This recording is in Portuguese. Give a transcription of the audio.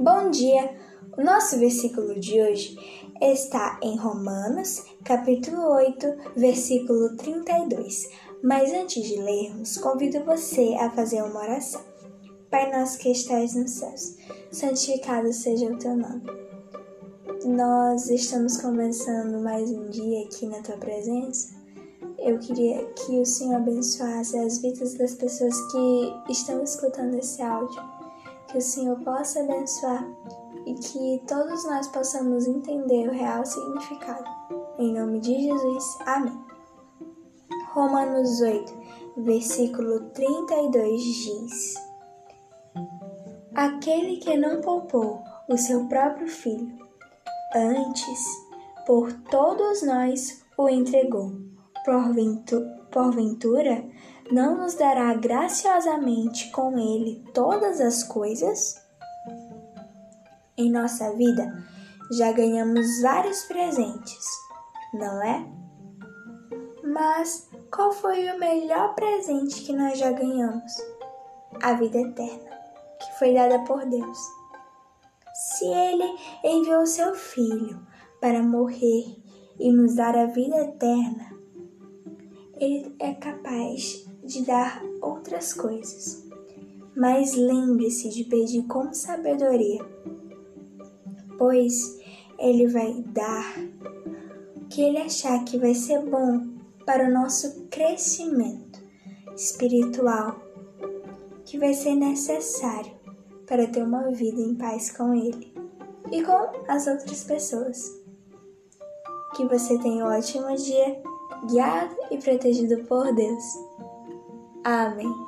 Bom dia! O nosso versículo de hoje está em Romanos, capítulo 8, versículo 32. Mas antes de lermos, convido você a fazer uma oração. Pai nosso que estais nos céus, santificado seja o teu nome. Nós estamos começando mais um dia aqui na tua presença. Eu queria que o Senhor abençoasse as vidas das pessoas que estão escutando esse áudio. Que o Senhor possa abençoar e que todos nós possamos entender o real significado. Em nome de Jesus, amém. Romanos 8, versículo 32 diz. Aquele que não poupou o seu próprio filho, antes, por todos nós o entregou. Porventura, não nos dará graciosamente com ele todas as coisas? Em nossa vida, já ganhamos vários presentes, não é? Mas qual foi o melhor presente que nós já ganhamos? A vida eterna que foi dada por Deus. Se Ele enviou seu Filho para morrer e nos dar a vida eterna, Ele é capaz de dar outras coisas. Mas lembre-se de pedir com sabedoria, pois Ele vai dar o que Ele achar que vai ser bom para o nosso crescimento espiritual que vai ser necessário para ter uma vida em paz com Ele e com as outras pessoas. Que você tenha um ótimo dia, guiado e protegido por Deus. Amém.